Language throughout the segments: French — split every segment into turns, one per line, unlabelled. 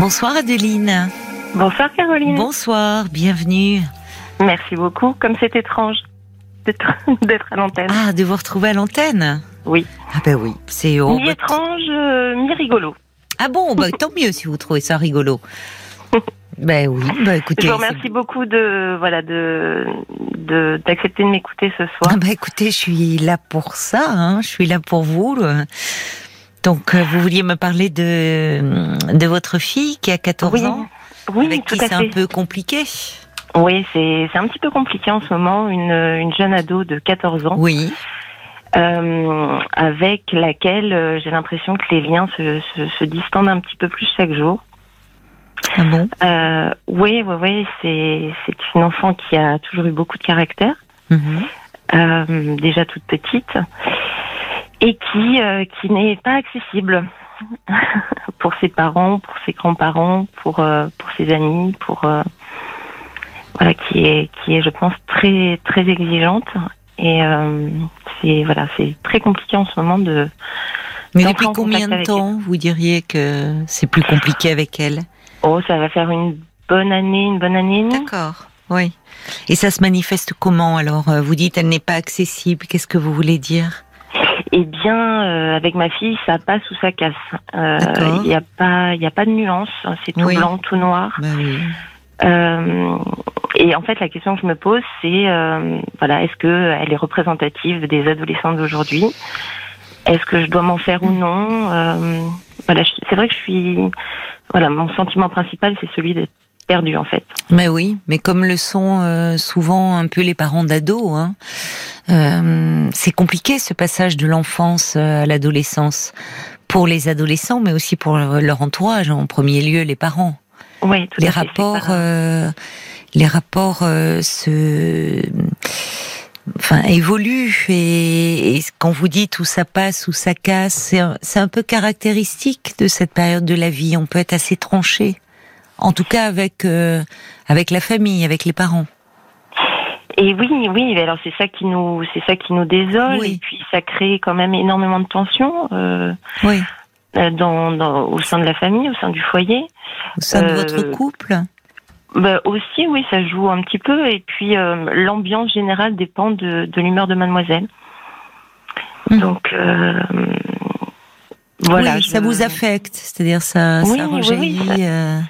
Bonsoir Adeline.
Bonsoir Caroline.
Bonsoir, bienvenue.
Merci beaucoup. Comme c'est étrange d'être à l'antenne.
Ah, de vous retrouver à l'antenne
Oui.
Ah ben oui, c'est
mi étrange, euh, mi rigolo.
Ah bon, bah, tant mieux si vous trouvez ça rigolo. ben oui, bah écoutez.
Je vous remercie beaucoup de voilà de d'accepter de, m'écouter ce soir.
Ah bah écoutez, je suis là pour ça, hein, je suis là pour vous. Donc, euh, vous vouliez me parler de, de votre fille qui a 14 ans
Oui,
avec
tout
qui c'est un peu compliqué.
Oui, c'est un petit peu compliqué en ce moment. Une, une jeune ado de 14 ans.
Oui.
Euh, avec laquelle euh, j'ai l'impression que les liens se, se, se, distendent un petit peu plus chaque jour.
Ah bon?
Euh, Oui, oui, oui. C'est une enfant qui a toujours eu beaucoup de caractère.
Mhm.
Euh, déjà toute petite et qui euh, qui n'est pas accessible pour ses parents, pour ses grands-parents, pour euh, pour ses amis, pour euh, voilà qui est qui est je pense très très exigeante et c'est voilà c'est très compliqué en ce moment de
mais depuis combien de temps vous diriez que c'est plus compliqué avec elle?
Oh, ça va faire une bonne année, une bonne année.
D'accord. Oui. Et ça se manifeste comment alors? Vous dites elle n'est pas accessible. Qu'est-ce que vous voulez dire?
Eh bien, euh, avec ma fille, ça passe ou ça casse. Euh, il n'y a pas, il a pas de nuance. C'est tout blanc, tout noir.
Bah oui.
euh, et en fait, la question que je me pose, c'est euh, voilà, est-ce que elle est représentative des adolescents d'aujourd'hui? Est-ce que je dois m'en faire ou non? Euh, Voilà, c'est vrai que je suis. Voilà, mon sentiment principal, c'est celui d'être perdu en fait.
Mais oui, mais comme le sont euh, souvent un peu les parents d'ados, hein, euh, c'est compliqué ce passage de l'enfance euh, à l'adolescence pour les adolescents, mais aussi pour leur entourage, en premier lieu les parents.
Oui, tout
les
à
rapports, euh, les rapports euh, se, enfin évoluent et, et, quand vous dites où ça passe, où ça casse, c'est un, un peu caractéristique de cette période de la vie. On peut être assez tranché en tout cas avec euh, avec la famille, avec les parents.
Et oui, oui, alors c'est ça qui nous, c'est ça qui nous désole,
Oui.
et puis ça crée quand même énormément de tensions euh,
Oui.
euh, dans, dans, au sein de la famille, au sein du foyer.
Au sein de
Euh,
votre couple.
Bah, aussi, oui, ça joue un petit peu, et puis euh, l'ambiance générale dépend de, de l'humeur de Mademoiselle.
Mhm.
Donc voilà.
oui,
je-
ça vous affecte, c'est-à-dire ça,
Oui,
ça
oui, oui,
rejaillit.
ça-
euh,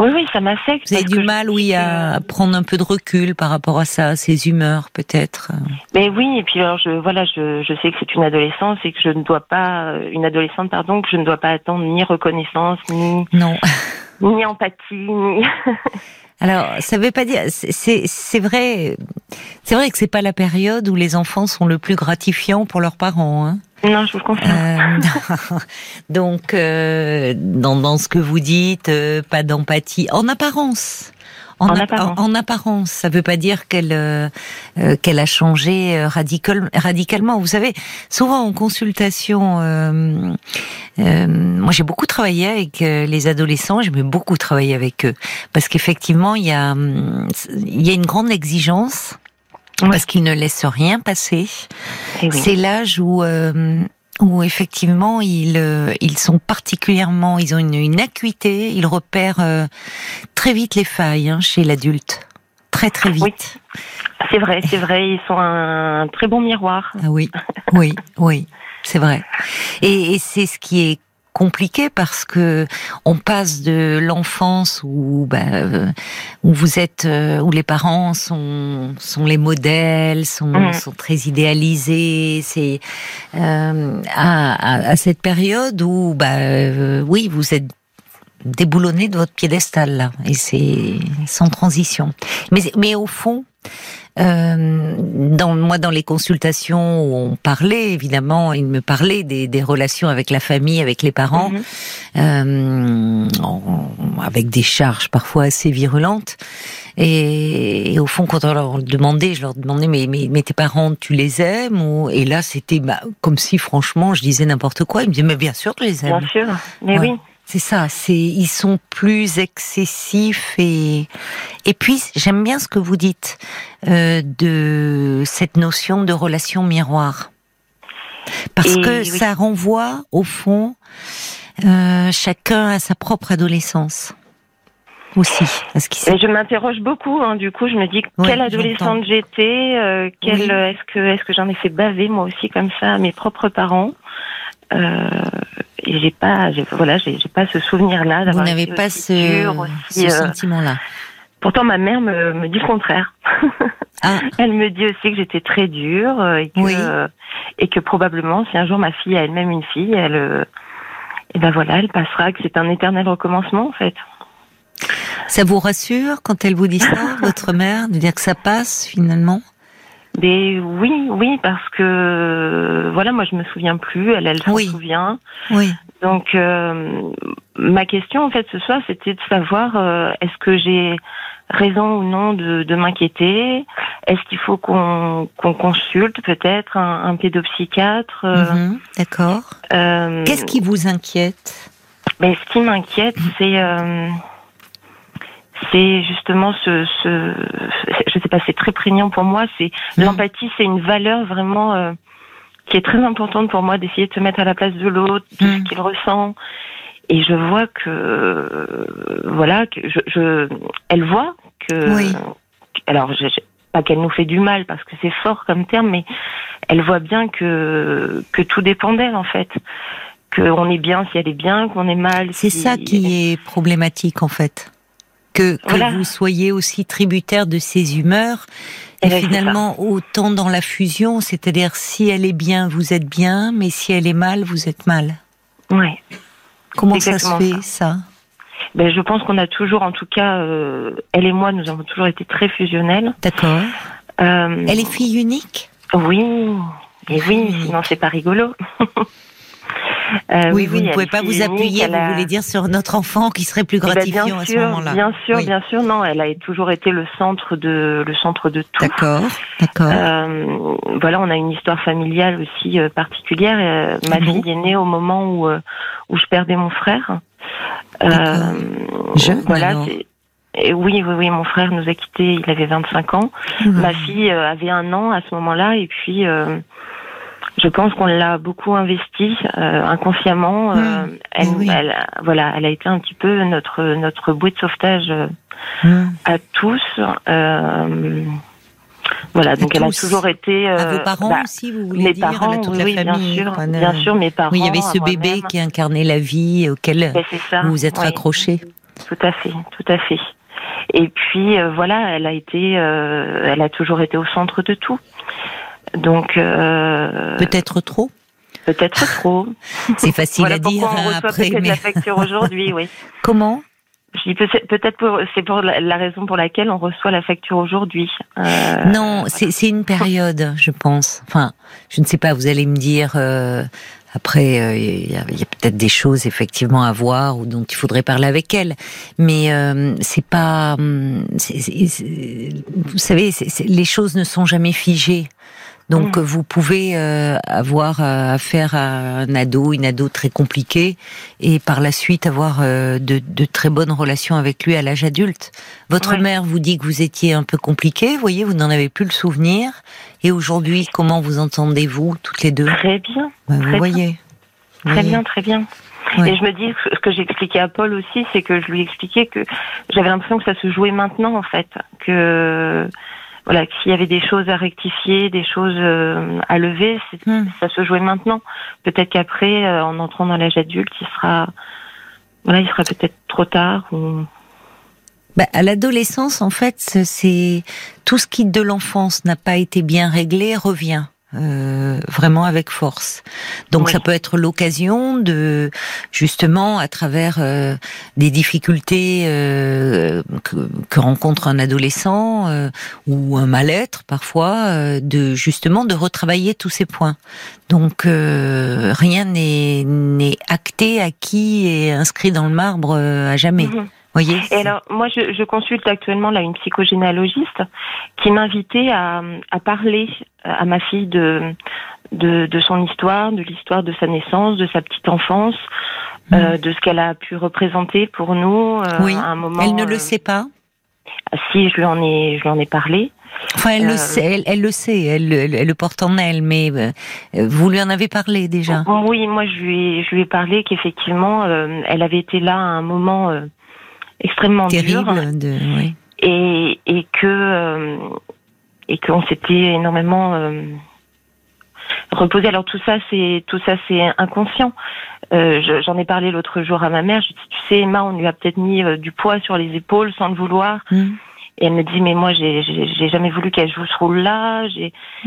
Oui, oui, ça m'affecte.
vous avez du mal,
je
oui, à prendre un peu de recul par rapport à ça, à ses humeurs, peut-être.
Mais oui, et puis alors je voilà, je, je sais que c'est une adolescence et que je ne dois pas une adolescente pardon, que je ne dois pas attendre ni reconnaissance ni
Non.
ni empathie. Ni...
Alors, ça veut pas dire. c'est- C'est c'est vrai. C'est vrai que c'est pas la période où les enfants sont le plus gratifiants pour leurs parents. Hein.
Non, je vous le confirme.
Euh, donc, euh, dans, dans ce que vous dites, euh, pas d'empathie, en apparence.
En
appa-
apparence.
en apparence, ça veut pas dire qu'elle euh, euh, qu'elle a changé radical, radicalement. Vous savez, souvent en consultation, euh, euh, moi j'ai beaucoup travaillé avec les adolescents, j'ai beaucoup travaillé avec eux parce qu'effectivement il y a hum, il y a une grande exigence Parce qu'ils ne laissent rien passer.
Eh oui.
C'est l'âge où euh, où effectivement ils euh, ils sont particulièrement ils ont une, une acuité, ils repèrent euh, très vite les failles hein, chez l'adulte, très très vite.
Oui. C'est vrai, c'est vrai, ils sont un très bon miroir.
Ah oui, oui, oui, c'est vrai. Et, et c'est ce qui est compliqué parce que on passe de l'enfance où bah, euh, où vous êtes euh, où les parents sont sont les modèles sont
Mhm.
sont très idéalisés. C'est euh, à, à, à cette période où bah euh, oui vous êtes déboulonné de votre piédestal là. Et c'est sans transition. Mais mais au fond euh, dans moi dans les consultations où on parlait évidemment il me parlait des, des relations avec la famille avec les parents
Mhm.
euh, avec des charges parfois assez virulentes et, et au fond quand on leur demandait je leur demandais mais mais, mais tes parents tu les aimes ou et là c'était bah, comme si franchement je disais n'importe quoi ils me disaient mais bien sûr je les aime
Bien sûr, mais
Ouais.
oui.
C'est ça, c'est ils sont plus excessifs et et puis j'aime bien ce que vous dites euh, de cette notion de relation miroir parce
Et
que
oui.
ça renvoie au fond euh, chacun a sa propre adolescence aussi.
ce qui Et je m'interroge beaucoup. Hein, du coup, je me dis quelle adolescente j'étais, euh, quelle est-ce que est-ce que j'en ai fait baver moi aussi comme ça à mes propres parents. Euh, et j'ai pas, voilà, j'ai pas ce souvenir-là
d'avoir. Vous n'avez pas ce, ce euh, sentiment-là.
Pourtant, ma mère me, me dit le contraire. Ah. Elle me dit aussi que j'étais très dure euh, et que, et que probablement, si un jour ma fille a elle-même une fille, elle, et ben voilà, elle passera, que c'est un éternel recommencement en fait.
Ça vous rassure quand elle vous dit ça, votre mère, de dire que ça passe finalement?
Mais oui, oui, parce que voilà, moi je me souviens plus, elle, elle s'en souvient.
Oui.
Donc euh, ma question en fait ce soir, c'était de savoir euh, est-ce que j'ai raison ou non de, de m'inquiéter? Est-ce qu'il faut qu'on qu'on consulte peut-être un, un pédopsychiatre euh,
mhm, D'accord. Qu'est-ce qui vous inquiète?
ben, ce qui m'inquiète, c'est c'est justement ce, ce, je sais pas, c'est très prégnant pour moi. C'est mmh. l'empathie, c'est une valeur vraiment euh, qui est très importante pour moi d'essayer de se mettre à la place de l'autre, de ce mmh. qu'il ressent. Et je vois que, euh, voilà, que je, je, elle voit que, oui. alors, je, pas qu'elle nous fait du mal parce que c'est fort comme terme, mais elle voit bien que que tout dépend d'elle en fait qu'on est bien si elle est bien, qu'on est mal.
C'est ça qui est problématique en fait que, que vous soyez aussi tributaire de ses humeurs. Et, eh ben, finalement, autant dans la fusion, c'est-à-dire si elle est bien, vous êtes bien, mais si elle est mal, vous êtes mal.
Oui.
Comment ça se fait, ça,
ben, Je pense qu'on a toujours, en tout cas, euh, elle et moi, nous avons toujours été très fusionnels.
D'accord. Euh, elle est fille unique?
Oui. Et oui, sinon c'est pas rigolo.
Euh, oui, vous ne pouvez pas vous appuyer, vous voulez dire, sur notre enfant qui serait plus eh ben, gratifiant
à
ce moment-là.
Bien sûr, bien sûr, non, elle a toujours été le centre de le centre de tout.
D'accord, d'accord.
Euh, voilà, on a une histoire familiale aussi euh, particulière. Euh, ma fille est née au moment où où je perdais mon frère.
Jeune, voilà,
et oui, oui, oui, mon frère nous a quittés, il avait 25 ans. Ma fille avait un an à ce moment-là, et puis je pense qu'on l'a beaucoup investi euh, inconsciemment. Euh, mmh. elle, voilà, elle a été un petit peu notre notre bouée de sauvetage euh, mmh. à tous. voilà, donc elle a toujours été.
à vos parents bah, aussi, vous voulez mes dire
parents,
toute
oui,
la
famille, bien sûr, bien sûr, mes parents.
Oui, il y avait ce bébé qui incarnait la vie auquel ben, vous vous êtes raccroché.
Tout à fait, tout à fait. Et puis voilà, elle a été, elle a toujours été au centre de tout. Donc
euh, peut-être trop.
Peut-être trop.
C'est facile à dire
on
après.
Mais... la facture aujourd'hui, oui.
Comment
je dis peut-être c'est pour la raison pour laquelle on reçoit la facture aujourd'hui.
Euh, non, c'est une période, je pense. Enfin, je ne sais pas. Vous allez me dire. Euh, après, euh, il y a, a peut-être des choses effectivement à voir ou dont il faudrait parler avec elle, mais euh, c'est pas. Hum, vous savez, les choses ne sont jamais figées. Donc mm. vous pouvez euh, avoir affaire à un ado, une ado très compliquée, et par la suite avoir euh, de, de, très bonnes relations avec lui à l'âge adulte. Votre mère vous dit que vous étiez un peu compliqué, vous voyez, vous n'en avez plus le souvenir. Et aujourd'hui, comment vous entendez-vous toutes les deux?
Très bien.
vous voyez.
Très bien, très bien. Et je me dis, ce que j'expliquais à Paul aussi, c'est que je lui expliquais que j'avais l'impression que ça se jouait maintenant, en fait. Que voilà, s'il y avait des choses à rectifier, des choses euh, à lever, hmm. ça se jouait maintenant. Peut-être qu'après, euh, en entrant dans l'âge adulte, il sera, voilà, il sera peut-être trop tard. Ou...
Bah, à l'adolescence, en fait, c'est tout ce qui de l'enfance n'a pas été bien réglé revient. Euh, vraiment avec force. Donc ça peut être l'occasion de justement à travers euh, des difficultés euh, que, que, rencontre un adolescent ou un mal-être parfois, de justement de retravailler tous ces points. Donc rien n'est n'est acté, acquis et inscrit dans le marbre à jamais. Mhm. Voyez,
et alors, moi, je, je, consulte actuellement là une psychogénéalogiste qui m'invitait à, à parler à ma fille de, de, de son histoire, de l'histoire de sa naissance, de sa petite enfance, mmh. euh, de ce qu'elle a pu représenter pour nous euh,
oui.
à un moment.
Elle ne le euh, sait pas.
Si, je lui en ai, je lui en ai parlé.
Enfin, elle le sait, elle, le sait, elle, le porte en elle, mais vous lui en avez parlé déjà?
Oui, moi je lui ai, je lui ai parlé qu'effectivement, elle avait été là à un moment extrêmement
terrible, de, oui.
et et que et qu'on s'était énormément reposer. Alors tout ça, c'est tout ça, c'est inconscient. Euh, J'en ai parlé l'autre jour à ma mère. Je dis, tu sais, Emma, on lui a peut-être mis euh, du poids sur les épaules sans le vouloir. Mm. Et elle me dit, mais moi, j'ai jamais voulu qu'elle joue ce rôle-là.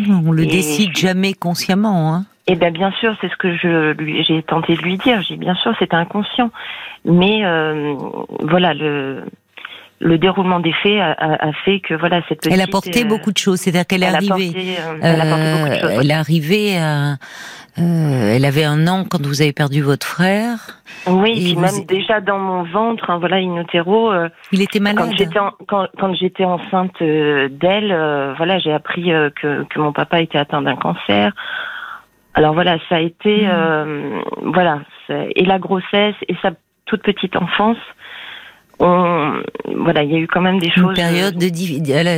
On le décide jamais consciemment. Hein.
Eh ben bien sûr, c'est ce que je lui j'ai tenté de lui dire. J'ai bien sûr, c'était inconscient. Mais euh, voilà, le le déroulement des faits a, fait que voilà cette petite.
Elle a porté euh, beaucoup de choses, c'est-à-dire qu'elle est arrivée. Euh, elle a porté beaucoup de choses. Elle est arrivée à. Euh, elle avait un an quand vous avez perdu votre frère.
Oui, et même déjà dans mon ventre, hein, voilà, in utero.
il était malade.
Quand j'étais quand, quand j'étais enceinte d'elle, voilà, j'ai appris que, que mon papa était atteint d'un cancer. Alors voilà, ça a été, mmh. voilà, et la grossesse et sa toute petite enfance voilà, il y a eu quand même des choses.
Une période de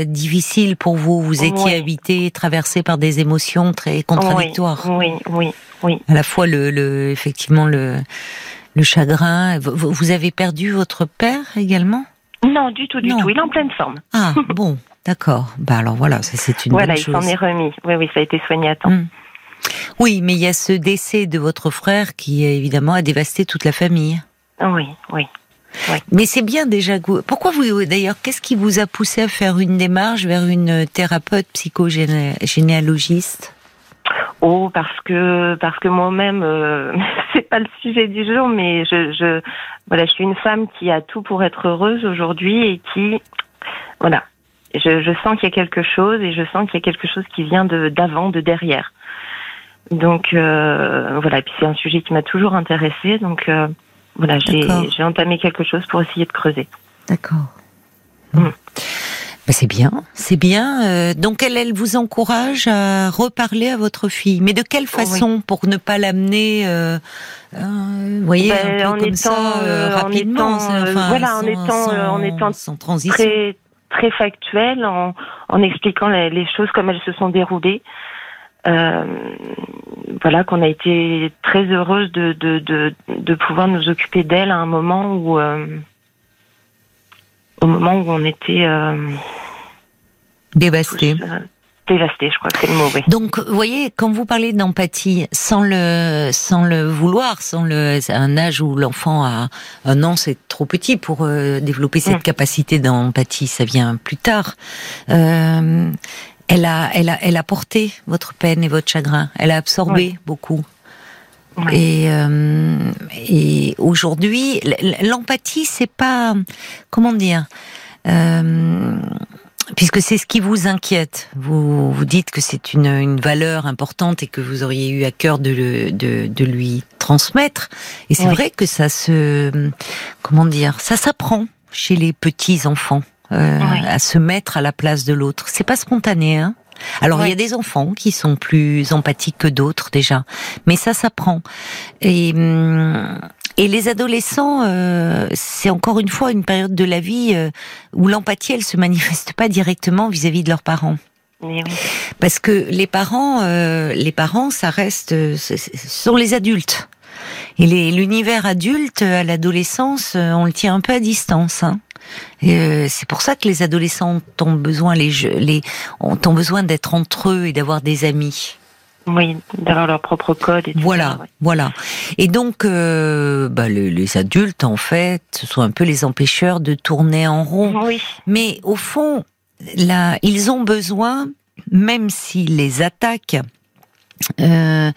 difficile pour vous. Vous étiez habité, traversé par des émotions très contradictoires.
Oui, oui, oui.
À la fois le, le effectivement le, le chagrin. Vous, avez perdu votre père également?
Non, du tout, du tout. Il est en pleine forme.
Ah bon, d'accord. Bah alors voilà, ça c'est une
voilà,
chose.
Voilà, il s'en est remis. Oui, oui, ça a été soigné à temps. Hmm.
Oui, mais il y a ce décès de votre frère qui évidemment a dévasté toute la famille.
Oui, oui.
Mais c'est bien déjà. Pourquoi vous, d'ailleurs, qu'est-ce qui vous a poussé à faire une démarche vers une thérapeute psychogénéalogiste?
Oh, parce que parce que moi-même, euh, c'est pas le sujet du jour, mais je, je voilà, je suis une femme qui a tout pour être heureuse aujourd'hui et qui voilà, je, je sens qu'il y a quelque chose et je sens qu'il y a quelque chose qui vient de d'avant, de derrière. Donc euh, voilà, et puis c'est un sujet qui m'a toujours intéressée, donc. Euh, voilà, j'ai entamé quelque chose pour essayer de creuser.
D'accord. Mm. Ben, c'est bien, c'est bien. Euh, donc elle, elle vous encourage à reparler à votre fille, mais de quelle façon pour ne pas l'amener, euh, euh, vous voyez, ben, un peu comme ça rapidement,
voilà, en étant, en étant sans transition. très très factuel, en, en expliquant les, les, choses comme elles se sont déroulées. Euh, voilà qu'on a été très heureuse de, de, de, de pouvoir nous occuper d'elle à un moment où euh, au moment où on était euh,
dévasté.
Dévasté, je crois que c'est le mot.
Donc, vous voyez, quand vous parlez d'empathie, sans le, sans le vouloir, sans le, un âge où l'enfant a un an, c'est trop petit pour développer cette mm. capacité d'empathie. Ça vient plus tard. Euh, elle a, elle a, elle a porté votre peine et votre chagrin. Elle a absorbé beaucoup. Et, euh, et aujourd'hui, l'empathie, c'est pas, comment dire, euh, puisque c'est ce qui vous inquiète. Vous vous dites que c'est une, une valeur importante et que vous auriez eu à cœur de, de, de lui transmettre. Et c'est vrai que ça se, comment dire, ça s'apprend chez les petits enfants. Euh, à se mettre à la place de l'autre. C'est pas spontané, hein alors il y a des enfants qui sont plus empathiques que d'autres déjà, mais ça s'apprend. Et hum, et les adolescents, euh, c'est encore une fois une période de la vie euh, où l'empathie, elle se manifeste pas directement vis-à-vis de leurs parents. Parce que les parents, les parents, ça reste, ce sont les adultes. Et l'univers adulte à l'adolescence, on le tient un peu à distance. Hein. Euh, c'est pour ça que les adolescents ont besoin, les, les ont, besoin d'être entre eux et d'avoir des amis.
Oui, d'avoir leur propre code. Et
voilà, voilà. Et donc, euh, bah, les, adultes, en fait, ce sont un peu les empêcheurs de tourner en rond.
Oui.
Mais au fond, là, ils ont besoin, même s'ils les attaquent, euh,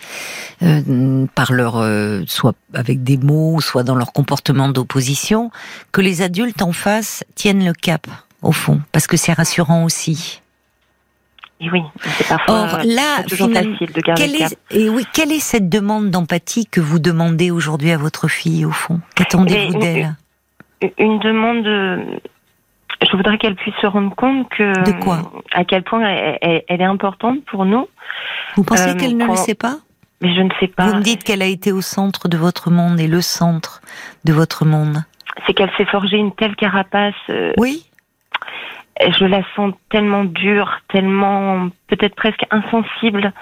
euh, par leur euh, soit avec des mots, soit dans leur comportement d'opposition, que les adultes en face tiennent le cap au fond, parce que c'est rassurant aussi.
Et oui, c'est parfois Or, là, facile de garder
quelle est, et oui, quelle est cette demande d'empathie que vous demandez aujourd'hui à votre fille au fond? Qu'attendez-vous d'elle?
Une demande je voudrais qu'elle puisse se rendre compte que
de quoi?
à quel point elle, est importante pour nous.
Vous pensez euh, qu'elle ne le sait pas
Mais je ne sais pas.
Vous me dites qu'elle a été au centre de votre monde et le centre de votre monde.
C'est qu'elle s'est forgée une telle carapace. Euh,
oui.
Je la sens tellement dure, tellement peut-être presque insensible.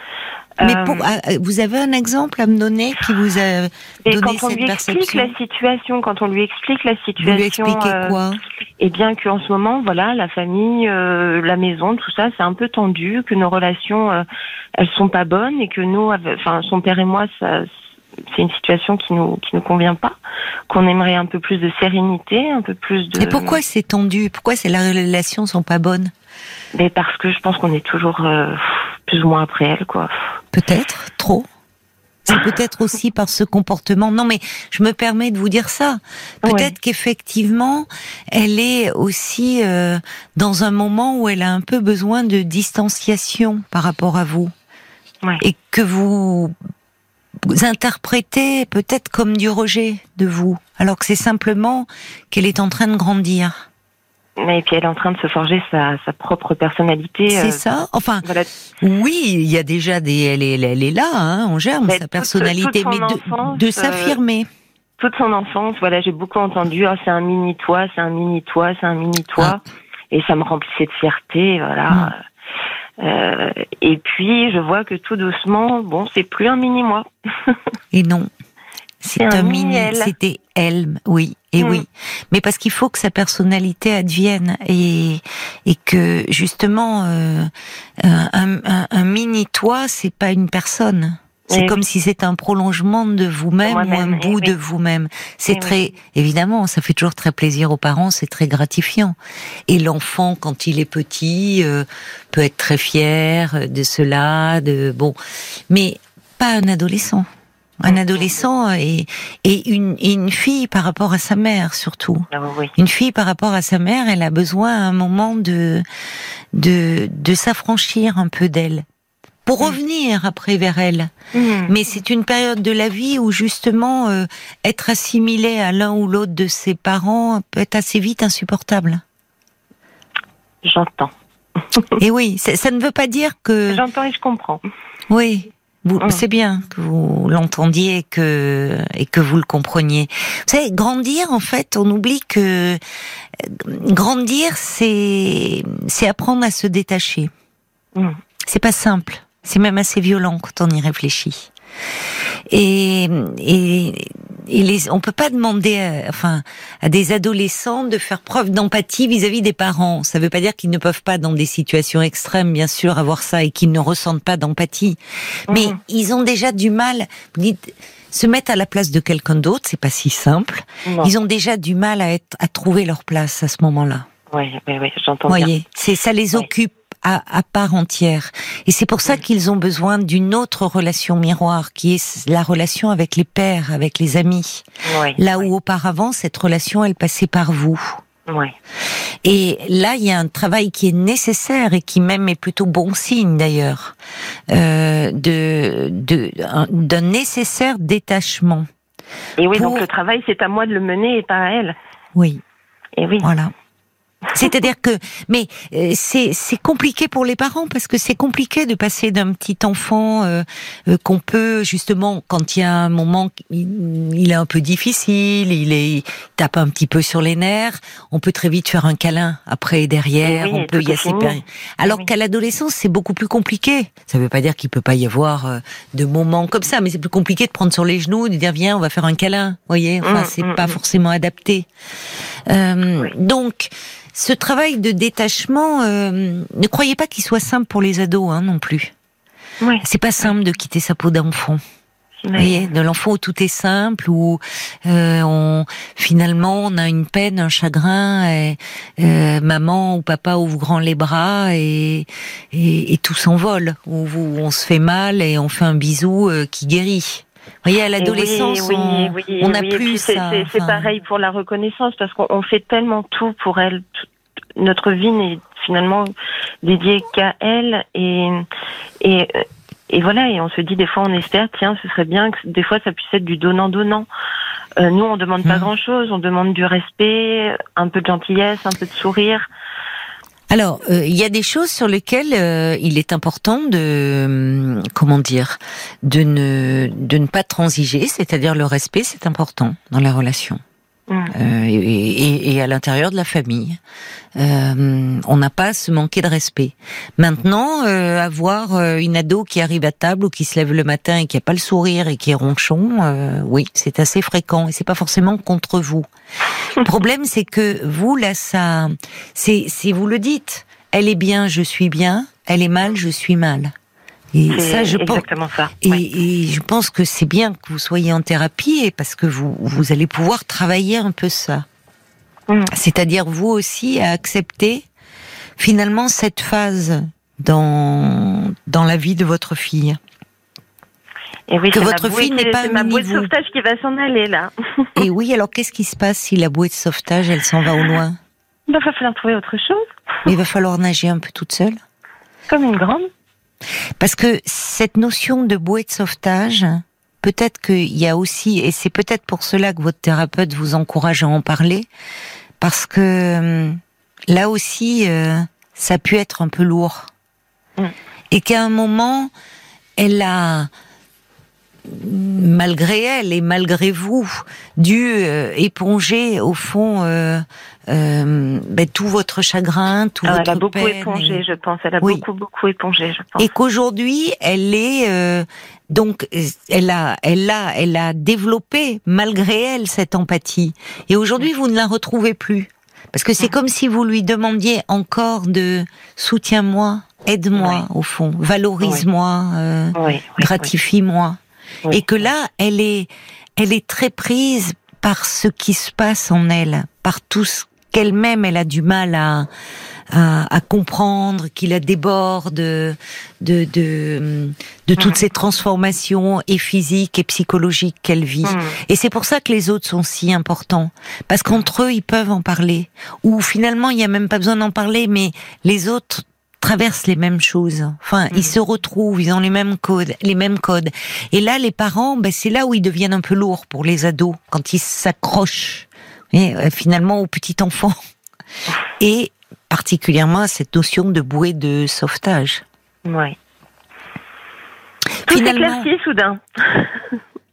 Mais pour, euh, ah, vous avez un exemple à me donner qui vous a donné
quand on
cette
lui
perception
explique la situation, quand on lui explique la situation,
Vous lui expliquez
euh,
quoi?
et bien qu'en ce moment, voilà, la famille, euh, la maison, tout ça, c'est un peu tendu, que nos relations, euh, elles sont pas bonnes et que nous, enfin, son père et moi, ça, c'est une situation qui nous qui nous convient pas, qu'on aimerait un peu plus de sérénité, un peu plus de.
Et pourquoi c'est tendu Pourquoi c'est la relations sont pas bonnes?
Mais parce que je pense qu'on est toujours euh, plus ou moins après elle, quoi.
Peut-être trop. C'est peut-être aussi par ce comportement. Non, mais je me permets de vous dire ça. Peut-être
Ouais.
qu'effectivement, elle est aussi euh, dans un moment où elle a un peu besoin de distanciation par rapport à vous.
Ouais.
Et que vous, vous interprétez peut-être comme du rejet de vous, alors que c'est simplement qu'elle est en train de grandir.
Et puis elle est en train de se forger sa, sa propre personnalité.
C'est
euh,
ça Enfin,
Voilà,
Oui, il y a déjà des, elle est, elle est là, hein, en germe,
Mais
sa
toute-
personnalité,
toute
mais de,
enfance,
de
euh,
s'affirmer.
toute son enfance, voilà, j'ai beaucoup entendu, Ah, c'est un mini toi, c'est un mini toi, c'est un mini toi, et ça me remplissait de fierté, voilà. Euh, et puis je vois que tout doucement, bon, c'est plus un mini moi.
Et non, c'est
un
un mini, c'était elle, oui, et
Mm.
oui. Mais parce qu'il faut que sa personnalité advienne et et que justement euh, un, un, un mini toi, c'est pas une personne. C'est comme si c'était un prolongement de vous-même ou un bout
oui.
de vous-même. C'est
oui.
très, évidemment, ça fait toujours très plaisir aux parents, c'est très gratifiant. Et l'enfant, quand il est petit, euh, peut être très fier de cela, de bon, mais pas un adolescent. Un adolescent et, et une, et une fille par rapport à sa mère surtout.
Ah
Une fille par rapport à sa mère, elle a besoin à un moment de de, de s'affranchir un peu d'elle pour
Mm.
revenir après vers elle.
Mhm.
Mais c'est une période de la vie où justement euh, être assimilé à l'un ou l'autre de ses parents peut être assez vite insupportable.
j'entends,
Et oui, ça, ne veut pas dire que
j'entends et je comprends.
oui.
Mm.
C'est bien que vous l'entendiez et que, et que vous le compreniez. Vous savez, grandir, en fait, on oublie que euh, grandir, c'est, c'est apprendre à se détacher. C'est pas simple. C'est même assez violent quand on y réfléchit. Et, et, et les, on peut pas demander, à, enfin, à des adolescents de faire preuve d'empathie vis-à-vis des parents. Ça veut pas dire qu'ils ne peuvent pas, dans des situations extrêmes, bien sûr, avoir ça et qu'ils ne ressentent pas d'empathie. Mais
Mhm.
ils ont déjà du mal. Vous dites, se mettre à la place de quelqu'un d'autre, c'est pas si simple.
Non.
Ils ont déjà du mal à être, à trouver leur place à ce moment-là.
Oui, oui, oui, j'entends bien.
voyez, c'est ça les occupe à, à part entière. Et c'est pour ça qu'ils ont besoin d'une autre relation miroir, qui est la relation avec les pères, avec les amis.
Oui,
Là où auparavant, cette relation, elle passait par vous.
oui.
Et là, il y a un travail qui est nécessaire et qui même est plutôt bon signe d'ailleurs, euh, de de- un- d'un nécessaire détachement.
Et oui,
Pour-
donc le travail, c'est à moi de le mener et pas à elle.
Oui,
Et oui.
voilà. C'est-à-dire que, mais euh, c'est compliqué pour les parents parce que c'est compliqué de passer d'un petit enfant euh, euh, qu'on peut justement quand il y a un moment il, il est un peu difficile, il est il tape un petit peu sur les nerfs, on peut très vite faire un câlin après et derrière,
oui,
on peut y a Alors
Oui.
qu'à l'adolescence c'est beaucoup plus compliqué. Ça veut pas dire qu'il peut pas y avoir euh, de moments comme ça, mais c'est plus compliqué de prendre sur les genoux, de dire viens on va faire un câlin, voyez. Enfin
Mm,
c'est
mm,
pas
mm.
forcément adapté. Euh,
Oui.
Donc, ce travail de détachement, euh, ne croyez pas qu'il soit simple pour les ados hein, non plus.
Oui.
C'est pas simple de quitter sa peau d'enfant. Vous voyez, de l'enfant où tout est simple, où euh, on finalement on a une peine, un chagrin, et euh, maman ou papa ouvre grand les bras et et, et tout s'envole. Où, on se fait mal et on fait un bisou euh, qui guérit. Vous voyez, à l'adolescence,
oui,
on
oui,
n'a plus ça.
C'est
Enfin,
pareil pour la reconnaissance parce qu'on on fait tellement tout pour elle. Tout- Notre vie n'est finalement dédiée qu'à elle et et et voilà et on se dit des fois on espère tiens ce serait bien que des fois ça puisse être du donnant donnant. Euh, nous on demande pas
Mhm.
grand chose, on demande du respect, un peu de gentillesse, un peu de sourire.
Alors, euh, il y a des choses sur lesquelles euh, il est important de, hum, comment dire, de ne, de ne pas transiger, c'est-à-dire le respect, c'est important dans la relation. Mm. Euh, et, et, à l'intérieur de la famille. Euh, on n'a pas à se manquer de respect. Maintenant, euh, avoir euh, une ado qui arrive à table ou qui se lève le matin et qui a pas le sourire et qui est ronchon, euh, oui, c'est assez fréquent et c'est pas forcément contre vous. Le problème, c'est que vous là, ça, c'est, c'est vous le dites. Elle est bien, je suis bien. Elle est mal, je suis mal.
Et ça, je exactement
ça. Et, je pense que c'est bien que vous soyez en thérapie parce que vous, vous allez pouvoir travailler un peu ça. Mm. C'est-à-dire vous aussi à accepter finalement cette phase dans, dans la vie de votre fille.
Et oui, que votre fille n'est pas ma bouée de sauvetage qui va s'en aller là.
Et oui, alors qu'est-ce qui se passe si la bouée de sauvetage elle s'en va au loin?
Il va falloir trouver autre chose.
il va falloir nager un peu toute seule.
Comme une grande.
Parce que cette notion de bouée de sauvetage, peut-être qu'il y a aussi, et c'est peut-être pour cela que votre thérapeute vous encourage à en parler, parce que hum, là aussi, euh, ça a pu être un peu lourd. Mm. Et qu'à un moment, elle a, malgré elle et malgré vous, dû euh, éponger au fond euh, euh, ben, tout votre chagrin, tout
ah,
votre
Elle a beaucoup épongé, je pense. Elle a beaucoup beaucoup épongé, je pense.
Et qu'aujourd'hui, elle est donc elle a elle a elle a développé malgré elle cette empathie. Et aujourd'hui, vous ne la retrouvez plus. Parce que c'est mm. comme si vous lui demandiez encore de soutiens-moi, aide-moi au fond, valorise-moi, gratifie-moi. Et que là, elle est, elle est très prise par ce qui se passe en elle, par tout ce qu'elle-même elle a du mal à, à, comprendre, qui la déborde de, de, de, toutes mm. ces transformations et physiques et psychologiques qu'elle vit. Mm. Et c'est pour ça que les autres sont si importants. Parce qu'entre eux, ils peuvent en parler. Ou finalement, il n'y a même pas besoin d'en parler, mais les autres traversent les mêmes choses. Enfin, ils mm. se retrouvent, ils ont les mêmes codes, les mêmes codes. Et là, les parents, ben, c'est là où ils deviennent un peu lourds pour les ados, quand ils s'accrochent euh, finalement au petit enfant. Et particulièrement à cette notion de bouée de sauvetage.
Oui. Tout finalement... soudain.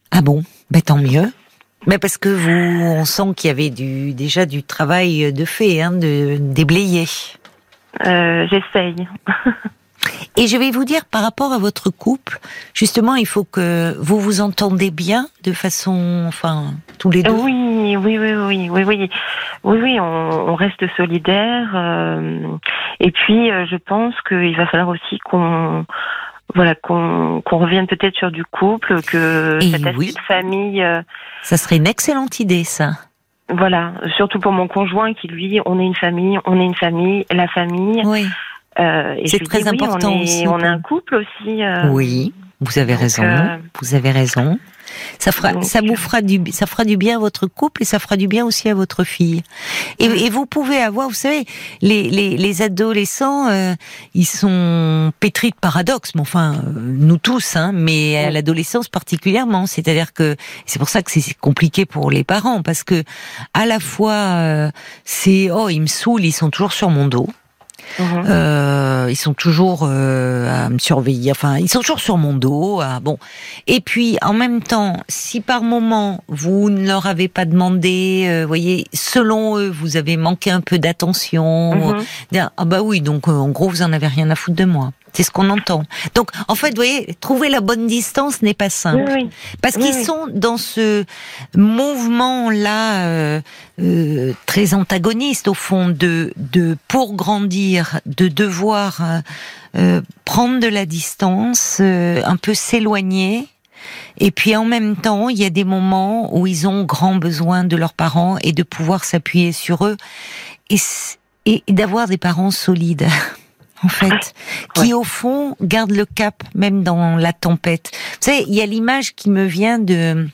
ah bon? Ben, Tant mieux. Mais parce que vous, on sent qu'il y avait du, déjà du travail de fait, hein, de déblayer.
Euh, J'essaye.
Et je vais vous dire par rapport à votre couple, justement, il faut que vous vous entendez bien de façon, enfin, tous les deux.
Oui, oui, oui, oui, oui, oui, oui, oui on, reste solidaires. Euh, et puis, euh, je pense qu'il va falloir aussi qu'on voilà qu'on qu revienne peut-être sur du couple, que et cette oui. famille. Euh,
ça serait une excellente idée, ça.
Voilà, surtout pour mon conjoint qui lui, on est une famille, on est une famille, la famille.
Oui. Euh, c'est très important
on
est, aussi.
On est un couple aussi. Euh,
oui, vous avez raison. Euh, vous avez raison. Ça fera, ça vous fera du, ça fera du bien à votre couple et ça fera du bien aussi à votre fille. Et, et vous pouvez avoir, vous savez, les, les, les adolescents, ils sont pétris de paradoxes. Mais enfin, nous tous, hein, mais à l'adolescence particulièrement. C'est-à-dire que c'est pour ça que c'est compliqué pour les parents parce que à la fois, c'est oh, ils me saoulent, ils sont toujours sur mon dos. Mhm. Euh, ils sont toujours euh, à me surveiller. Enfin, ils sont toujours sur mon dos. bon. Et puis, en même temps, si par moment vous ne leur avez pas demandé, euh, voyez, selon eux, vous avez manqué un peu d'attention. Mhm. Ah bah oui, donc en gros, vous en avez rien à foutre de moi. C'est ce qu'on entend. Donc, en fait, vous voyez, trouver la bonne distance n'est pas simple. Parce qu'ils sont dans ce mouvement-là euh, euh, très antagoniste, au fond, de, de pour grandir, de devoir euh, prendre de la distance, un peu s'éloigner. Et puis en même temps, il y a des moments où ils ont grand besoin de leurs parents et de pouvoir s'appuyer sur eux et, et d'avoir des parents solides. en fait, qui au fond garde le cap même dans la tempête. Vous savez, il y a l'image qui me vient de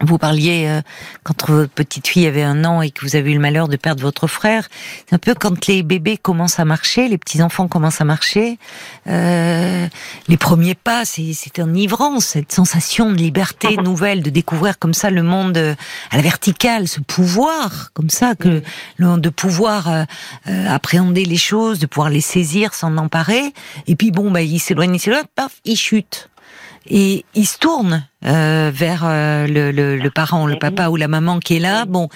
vous parliez euh, quand votre petite fille avait un an et que vous avez eu le malheur de perdre votre frère. C'est un peu quand les bébés commencent à marcher, les petits enfants commencent à marcher. Euh, les premiers pas, c'est enivrant cette sensation de liberté nouvelle, de découvrir comme ça le monde euh, à la verticale, ce pouvoir comme ça que de pouvoir euh, euh, appréhender les choses, de pouvoir les saisir, s'en emparer. Et puis bon, bah il s'éloigne, il s'éloigne, paf, il chute et il se tourne euh, vers euh, le, le, le, parent, le papa ou la maman qui est là. Bon,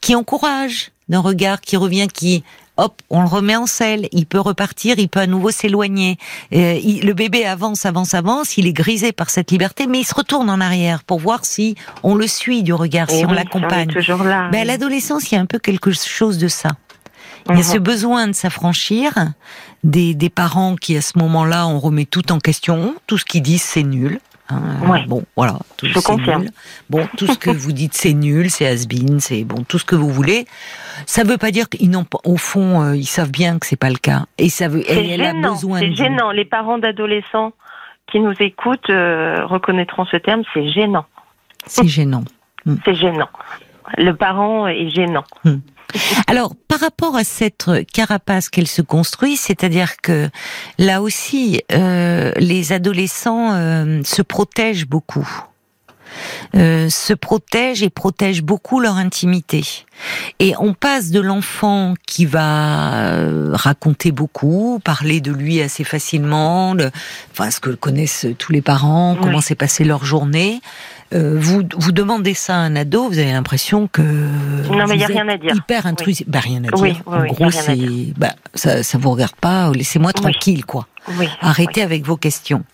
qui encourage, d'un regard qui revient, qui hop, on le remet en selle, il peut repartir, il peut à nouveau s'éloigner. Euh, le bébé avance, avance, avance, il est grisé par cette liberté, mais il se retourne en arrière pour voir si on le suit du regard, si
Et
on
oui,
l'accompagne. Ben, à l'adolescence, il y a un peu quelque chose de ça. Il y a ce
Mhm.
besoin de s'affranchir des, des parents qui, à ce moment-là, on remet tout en question. Tout ce qu'ils disent, c'est nul. Hein,
Ouais.
Bon, voilà. Tout,
Je confirme.
nul. Bon, tout ce que vous dites, c'est nul, c'est has-been, c'est bon, tout ce que vous voulez. Ça veut pas dire qu'ils n'ont pas, au fond, euh, ils savent bien que c'est pas le cas. Et ça veut, elle, elle a besoin
C'est gênant. Les parents d'adolescents qui nous écoutent euh, reconnaîtront ce terme. C'est gênant.
C'est gênant.
C'est gênant. Le parent est gênant.
Alors, par rapport à cette carapace qu'elle se construit, c'est-à-dire que là aussi, euh, les adolescents euh, se protègent beaucoup. Euh, se protègent et protègent beaucoup leur intimité. Et on passe de l'enfant qui va raconter beaucoup, parler de lui assez facilement, le, enfin ce que connaissent tous les parents, comment s'est passée leur journée. Euh, vous vous demandez ça à un ado, vous avez l'impression que
Non, mais il y a rien à dire.
Hyper intrusif. Bah rien à dire.
Oui, oui,
en
oui,
gros, c'est bah ça ça vous regarde pas. Laissez-moi
Oui.
tranquille quoi.
Oui.
Arrêtez avec vos questions.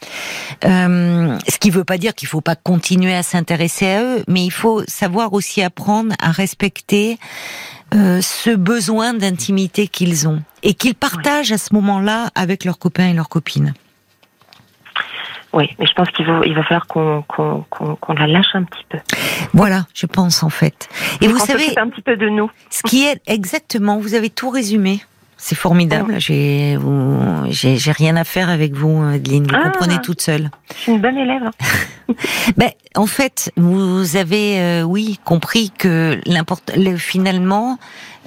Euh, ce qui veut pas dire qu'il faut pas continuer à s'intéresser à eux, mais il faut savoir aussi apprendre à respecter euh, ce besoin d'intimité qu'ils ont et qu'ils partagent à ce moment-là avec leurs copains et leurs copines.
Oui, mais je pense qu'il va, il va falloir qu'on qu'on qu'on qu'on la lâche un petit peu.
Voilà, je pense en fait. Et vous savez,
un petit peu de nous.
ce qui est exactement, vous avez tout résumé. C'est formidable. J'ai, j'ai, j'ai rien à faire avec vous, Adeline. Vous
Ah.
comprenez toute seule.
Je suis une bonne élève. hein.
Ben, en fait, vous avez, euh, oui, compris que le- finalement,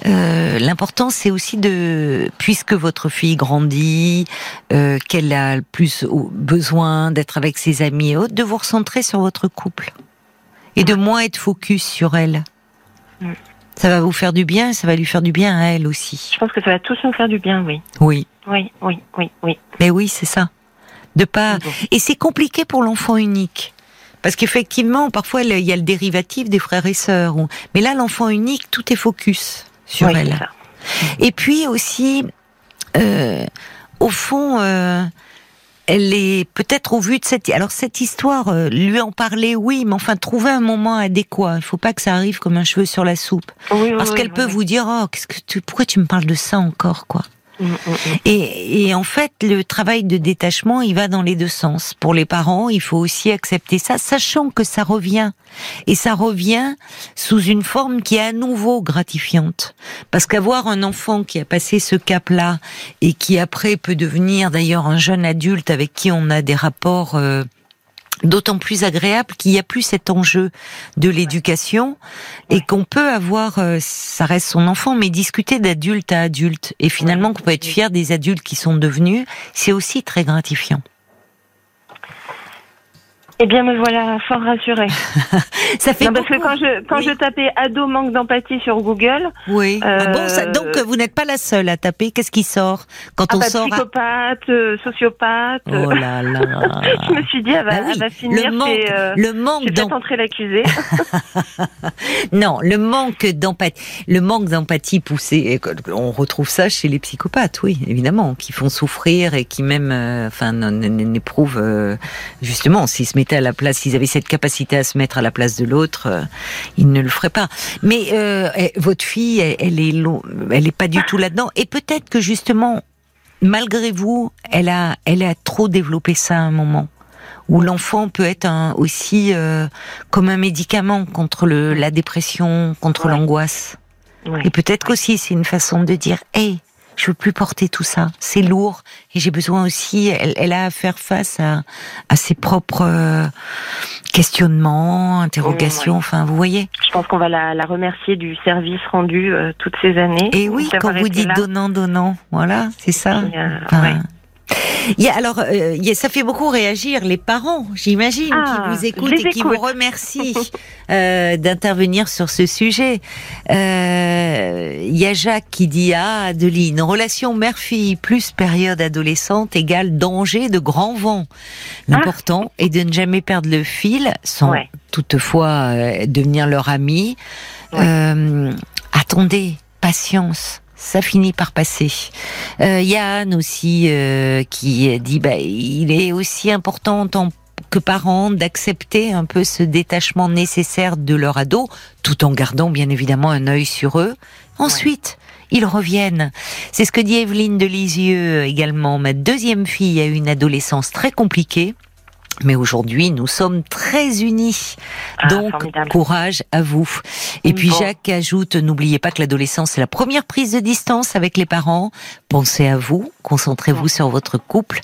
euh, l'important, c'est aussi de, puisque votre fille grandit, euh, qu'elle a le plus besoin d'être avec ses amis et autres, de vous recentrer sur votre couple et de moins être focus sur elle. Ça va vous faire du bien, ça va lui faire du bien à elle aussi.
Je pense que ça va tous nous faire du bien, oui.
Oui,
Oui, oui, oui, oui.
mais oui, c'est ça. De pas.
Bon.
Et c'est compliqué pour l'enfant unique. Parce qu'effectivement, parfois, il y a le dérivatif des frères et sœurs. Mais là, l'enfant unique, tout est focus sur
Oui,
elle. Et puis aussi, euh, au fond, euh, elle est peut-être au vu de cette... Alors cette histoire, euh, lui en parler, oui, mais enfin, trouver un moment adéquat. Il faut pas que ça arrive comme un cheveu sur la soupe.
Oui,
Parce
oui,
qu'elle
oui,
peut vous dire, oh, qu'est-ce que tu, pourquoi tu me parles de ça encore, quoi?
Mm, mm, mm.
et, et en fait, le travail de détachement, il va dans les deux sens. Pour les parents, il faut aussi accepter ça, sachant que ça revient. Et ça revient sous une forme qui est à nouveau gratifiante. Parce qu'avoir un enfant qui a passé ce cap-là et qui après peut devenir d'ailleurs un jeune adulte avec qui on a des rapports euh, d'autant plus agréables qu'il n'y a plus cet enjeu de l'éducation et qu'on peut avoir, euh, ça reste son enfant, mais discuter d'adulte à adulte. Et finalement qu'on peut être fier des adultes qui sont devenus, c'est aussi très gratifiant.
Eh bien, me voilà fort rassurée.
Ça fait
Non, parce que quand je quand
Oui.
je tapais ado manque d'empathie sur Google,
Oui. Ah bon, ça-
Euh,
donc vous n'êtes pas la seule à taper. Qu'est-ce qui sort quand
ah
on
bah,
sort
psychopathe, euh, sociopathe.
Oh là là.
je me suis dit, elle va,
Bah oui,
elle va finir
le manque,
chez, euh,
le manque
chez
d'em-
peut-être entrer l'accusé.
Non, le manque d'empathie, le manque d'empathie poussé, on retrouve ça chez les psychopathes, oui, évidemment, qui font souffrir et qui même, euh, enfin, n'éprouvent euh, justement, s'ils se mettaient à la place, s'ils avaient cette capacité à se mettre à la place de l'autre, euh, ils ne le feraient pas. Mais euh, eh, votre fille, elle, elle est, lo- elle est pas du tout là-dedans, et peut-être que justement, malgré vous, elle a, elle a trop développé ça à un moment où l'enfant peut être un, aussi euh, comme un médicament contre le, la dépression, contre
Ouais.
l'angoisse.
Ouais.
Et peut-être qu'aussi c'est une façon de dire, hey, je veux plus porter tout ça, c'est lourd et j'ai besoin aussi. Elle, elle a à faire face à, à ses propres euh, questionnements, interrogations.
Ouais.
Enfin, vous voyez.
Je pense qu'on va la, la remercier du service rendu euh, toutes ces années.
Et oui, quand vous dites
là.
donnant, donnant, voilà, c'est ça.
Puis, euh,
Enfin,
ouais.
Il y a, alors, euh, ça fait beaucoup réagir les parents, j'imagine,
Ah,
qui vous écoutent et qui vous remercient euh, d'intervenir sur ce sujet. Euh, Il y a Jacques qui dit ah Adeline, relation mère-fille plus période adolescente égale danger de grand vent. L'important est de ne jamais perdre le fil, sans
Ouais.
toutefois euh, devenir leur ami.
Ouais.
Euh, attendez, patience ça finit par passer. Euh, Yann aussi euh, qui dit bah il est aussi important en tant que parents d'accepter un peu ce détachement nécessaire de leur ado, tout en gardant bien évidemment un œil sur eux. Ensuite, ils reviennent. C'est ce que dit Evelyne de Lisieux également. Ma deuxième fille a eu une adolescence très compliquée. Mais aujourd'hui, nous sommes très unis.
Ah,
Donc,
formidable.
courage à vous. Et puis. Jacques ajoute, n'oubliez pas que l'adolescence, c'est la première prise de distance avec les parents. Pensez à vous, concentrez-vous sur votre couple.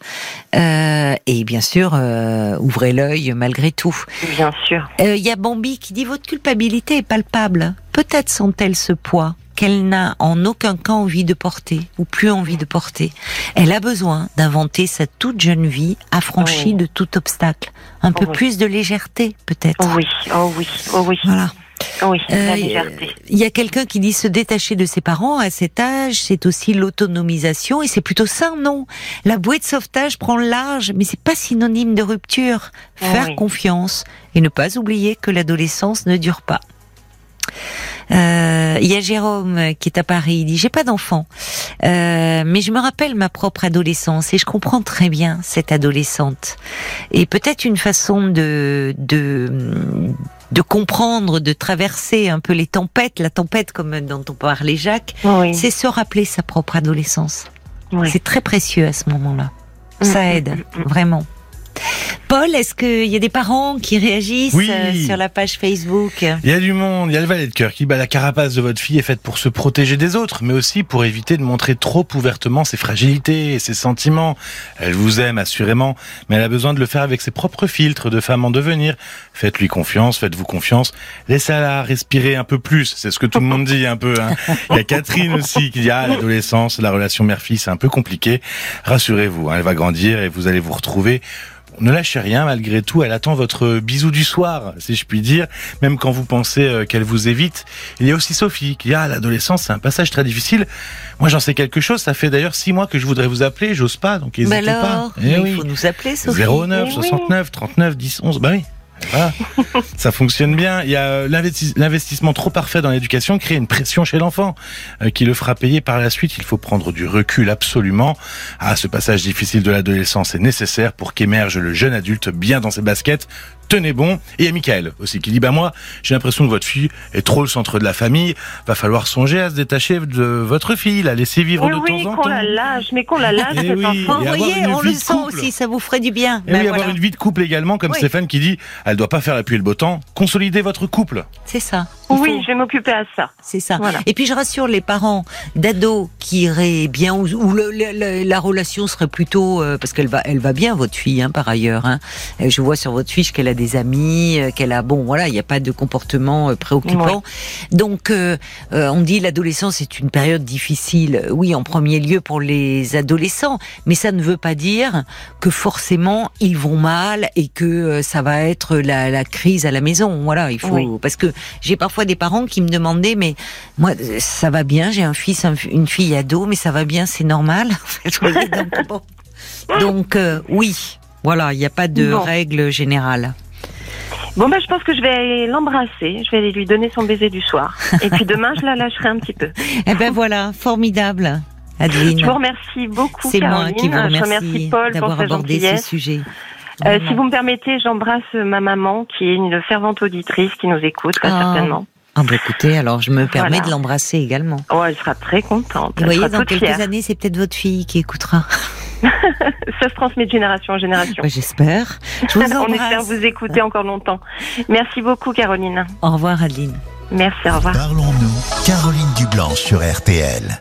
Euh, et bien sûr, euh, ouvrez l'œil malgré tout.
Bien sûr.
Euh, Il y a Bambi qui dit, votre culpabilité est palpable. Peut-être sent-elle ce poids qu'elle n'a en aucun cas envie de porter ou plus envie de porter. Elle a besoin d'inventer sa toute jeune vie affranchie
Oui.
de tout obstacle. Un peu
Oui.
plus de légèreté, peut-être.
Oui, oh oui, oh oui,
Voilà.
oui, la
Euh,
légèreté.
Il y a quelqu'un qui dit se détacher de ses parents à cet âge, c'est aussi l'autonomisation et c'est plutôt sain, non? La bouée de sauvetage prend le large, mais c'est pas synonyme de rupture. Faire
Oui.
confiance et ne pas oublier que l'adolescence ne dure pas. Euh, Il y a Jérôme qui est à Paris. Il dit j'ai pas d'enfant, Euh, mais je me rappelle ma propre adolescence et je comprends très bien cette adolescente. Et peut-être une façon de de de comprendre, de traverser un peu les tempêtes, la tempête comme dont on parlait Jacques,
Oui,
c'est se rappeler sa propre adolescence.
oui.
C'est très précieux à ce moment-là. Ça
Mm,
aide,
mm, mm.
vraiment. Paul, est-ce qu'il y a des parents qui réagissent
Oui.
euh, sur la page Facebook?
Il y a du monde, il y a le valet de cœur qui bat la carapace de votre fille est faite pour se protéger des autres, mais aussi pour éviter de montrer trop ouvertement ses fragilités et ses sentiments. Elle vous aime assurément, mais elle a besoin de le faire avec ses propres filtres de femme en devenir. Faites-lui confiance, faites-vous confiance, laissez-la respirer un peu plus. C'est ce que tout le monde dit un peu. hein. Il y a Catherine aussi qui dit ah l'adolescence, la relation mère-fille c'est un peu compliqué. Rassurez-vous, hein, elle va grandir et vous allez vous retrouver. Ne lâchez rien malgré tout, elle attend votre bisou du soir, si je puis dire, même quand vous pensez euh, qu'elle vous évite. Il y a aussi Sophie qui dit ah l'adolescence c'est un passage très difficile. Moi j'en sais quelque chose, ça fait d'ailleurs six mois que je voudrais vous appeler, j'ose pas, donc
Bah
n'hésitez
alors,
pas. Eh
mais
oui.
il faut nous appeler, Sophie.
09
Eh oui.
69 39 10 11 bah oui voilà. ça fonctionne bien. Il y a euh, l'investi- l'investissement trop parfait dans l'éducation crée une pression chez l'enfant euh, qui le fera payer par la suite. Il faut prendre du recul absolument. Ah, ce passage difficile de l'adolescence est nécessaire pour qu'émerge le jeune adulte bien dans ses baskets. Tenez bon. Et il y a Michael aussi qui dit bah moi j'ai l'impression que votre fille est trop le centre de la famille. Va falloir songer à se détacher de votre fille, la laisser vivre
Oui,
de
oui,
temps en
qu'on
temps.
la lâche, mais qu'on la lâche,
Eh
cet
oui.
enfant.
Vous voyez, on le sent
couple.
aussi, ça vous ferait du bien.
Et
Ben
oui,
voilà.
avoir une vie de couple également, comme
Oui.
Stéphane qui dit, elle doit pas faire la pluie et le beau temps. Consolider votre couple.
C'est ça. Il
Oui,
faut-
je vais m'occuper à ça.
C'est ça.
Voilà.
Et puis je rassure les parents d'ados qui iraient bien ou, ou le- le- le- la relation serait plutôt euh, parce qu'elle va elle va bien votre fille hein, par ailleurs. Hein. Euh, Je vois sur votre fiche qu'elle a des amis, euh, qu'elle a bon voilà il n'y a pas de comportement euh, préoccupant. Donc euh, euh, on dit l'adolescence est une période difficile. Oui en premier lieu pour les adolescents, mais ça ne veut pas dire que forcément ils vont mal et que ça va être la, la crise à la maison. Voilà il faut
Oui.
parce que j'ai parfois des parents qui me demandaient mais moi, ça va bien. J'ai un fils, un- une fille ado, mais ça va bien, c'est normal. Donc, bon. Donc, euh, oui, voilà, il n'y a pas de
Bon.
règle générale.
Bon, bah, je pense que je vais l'embrasser. Je vais lui donner son baiser du soir. Et puis demain, je la lâcherai un petit peu.
Eh ben voilà, formidable,
Je
Adeline.
vous remercie beaucoup,
C'est moi
Caroline.
qui vous
Je
remercie
Paul
d'avoir abordé ce sujet.
Euh, si vous me permettez, j'embrasse ma maman, qui est une fervente auditrice, qui nous écoute, très
Ah.
certainement.
Ah bah écoutez, alors je me permets
Voilà.
de l'embrasser également.
Oh, elle sera très contente.
Vous voyez,
sera
dans
toute
quelques
fière.
années, c'est peut-être votre fille qui écoutera.
Ça se transmet de génération en génération.
Bah, J'espère. Je vous
On espère vous écouter encore longtemps. Merci beaucoup, Caroline.
Au revoir, Adeline.
Merci, au revoir.
Parlons-nous, Caroline Dublanche sur RTL.